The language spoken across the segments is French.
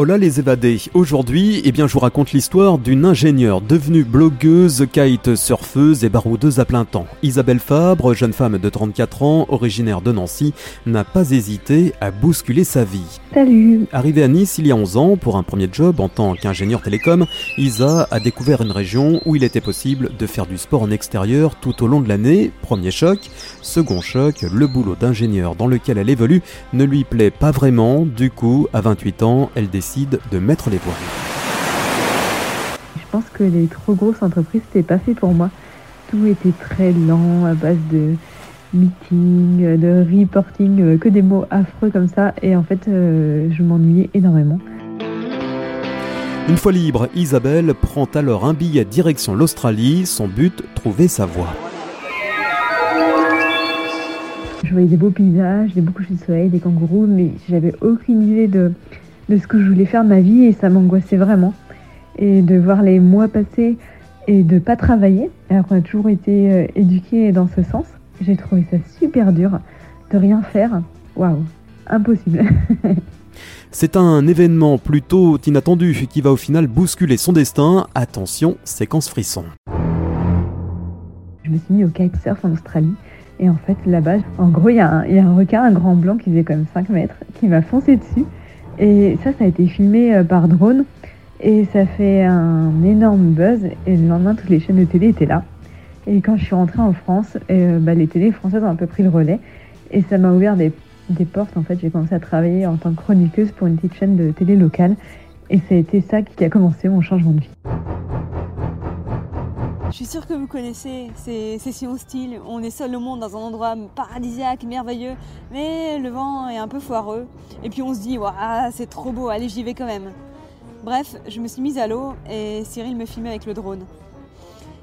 Hola les évadés. Aujourd'hui, eh bien, je vous raconte l'histoire d'une ingénieure devenue blogueuse, kite surfeuse et baroudeuse à plein temps. Isabelle Fabre, jeune femme de 34 ans, originaire de Nancy, n'a pas hésité à bousculer sa vie. Salut. Arrivée à Nice il y a 11 ans pour un premier job en tant qu'ingénieur télécom, Isa a découvert une région où il était possible de faire du sport en extérieur tout au long de l'année. Premier choc. Second choc, le boulot d'ingénieur dans lequel elle évolue ne lui plaît pas vraiment. Du coup, à 28 ans, elle décide de mettre les voiles. Je pense que les trop grosses entreprises, c'était pas fait pour moi. Tout était très lent, à base de meeting, de reporting, euh, que des mots affreux comme ça. Et en fait, euh, je m'ennuyais énormément. Une fois libre, Isabelle prend alors un billet direction l'Australie. Son but, trouver sa voie. Je voyais des beaux paysages, des beaux couchers de soleil, des kangourous, mais j'avais aucune idée de, de ce que je voulais faire de ma vie et ça m'angoissait vraiment. Et de voir les mois passer et de pas travailler, alors qu'on a toujours été euh, éduqués dans ce sens, j'ai trouvé ça super dur de rien faire. Waouh, impossible. C'est un événement plutôt inattendu qui va au final bousculer son destin. Attention, séquence frisson. Je me suis mis au kitesurf en Australie. Et en fait, là-bas, en gros, il y, a un requin, un grand blanc qui faisait comme 5 mètres, qui m'a foncé dessus. Et ça, ça a été filmé euh, par drone. Et ça fait un énorme buzz. Et le lendemain, toutes les chaînes de télé étaient là. Et quand je suis rentrée en France, euh, bah, les télés françaises ont un peu pris le relais. Et ça m'a ouvert des, des, portes. En fait, j'ai commencé à travailler en tant que chroniqueuse pour une petite chaîne de télé locale. Et ça a été ça qui a commencé mon changement de vie. Je suis sûre que vous connaissez ces sessions hostiles. On est seul au monde dans un endroit paradisiaque, merveilleux, mais le vent est un peu foireux. Et puis on se dit, waouh, c'est trop beau, allez, j'y vais quand même. Bref, je me suis mise à l'eau et Cyril me filmait avec le drone.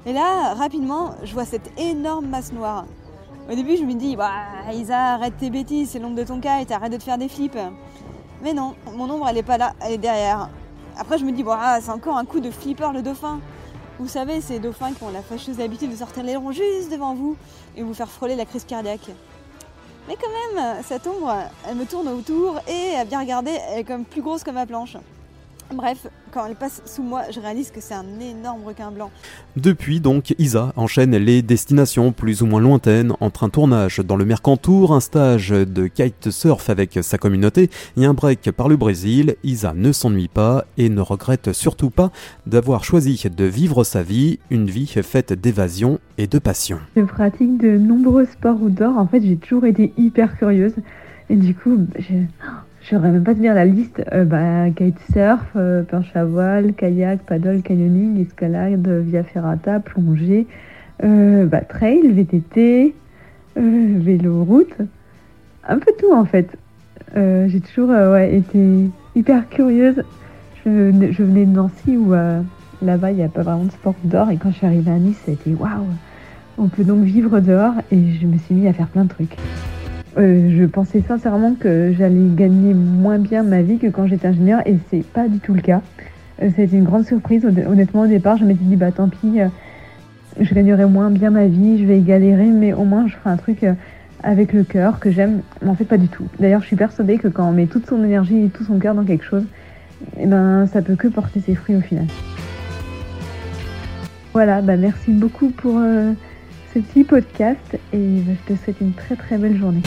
Et là, rapidement, je vois cette énorme masse noire. Au début, je me dis, bah, Isa, arrête tes bêtises, c'est l'ombre de ton kite, arrête de te faire des flips. Mais non, mon ombre, elle est pas là, elle est derrière. Après, je me dis, bah, c'est encore un coup de flipper le dauphin. Vous savez, ces dauphins qui ont la fâcheuse habitude de sortir l'aileron juste devant vous et vous faire frôler la crise cardiaque. Mais quand même, cette ombre, elle me tourne autour et à bien regarder, elle est comme plus grosse que ma planche. Bref, quand elle passe sous moi, je réalise que c'est un énorme requin blanc. Depuis donc, Isa enchaîne les destinations plus ou moins lointaines entre un tournage dans le Mercantour, un stage de kitesurf avec sa communauté et un break par le Brésil. Isa ne s'ennuie pas et ne regrette surtout pas d'avoir choisi de vivre sa vie, une vie faite d'évasion et de passion. Je pratique de nombreux sports outdoor. En fait, j'ai toujours été hyper curieuse et du coup, j'ai je saurais même pas te dire la liste. Euh, bah, kitesurf, euh, à voile, kayak, paddle, canyoning, escalade, via ferrata, plongée, euh, bah, trail, VTT, euh, vélo route, un peu tout en fait. J'ai toujours été hyper curieuse. Je, je venais de Nancy où là-bas il n'y a pas vraiment de sport dehors et quand je suis arrivée à Nice, ça a été waouh. On peut donc vivre dehors et je me suis mis à faire plein de trucs. Euh, je pensais sincèrement que j'allais gagner moins bien ma vie que quand j'étais ingénieur et c'est pas du tout le cas. Euh, C'était une grande surprise. Honnêtement, au départ, je m'étais dit, bah tant pis, euh, je gagnerai moins bien ma vie, je vais galérer, mais au moins je ferai un truc avec le cœur que j'aime. Mais en fait, pas du tout. D'ailleurs, je suis persuadée que quand on met toute son énergie et tout son cœur dans quelque chose, eh ben, ça peut que porter ses fruits au final. Voilà, bah merci beaucoup pour petit podcast et je te souhaite une très très belle journée.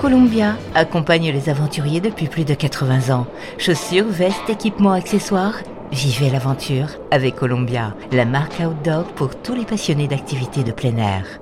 Columbia accompagne les aventuriers depuis plus de 80 ans. Chaussures, vestes, équipements, accessoires. Vivez l'aventure avec Columbia, la marque outdoor pour tous les passionnés d'activités de plein air.